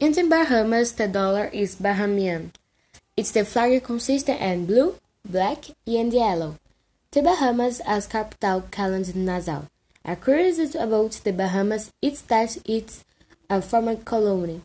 In the Bahamas, the dollar is Bahamian. Its the flag consists in blue, black, and yellow. The Bahamas as capital Calent Nassau. A curiosity about the Bahamas is that it's a former colony.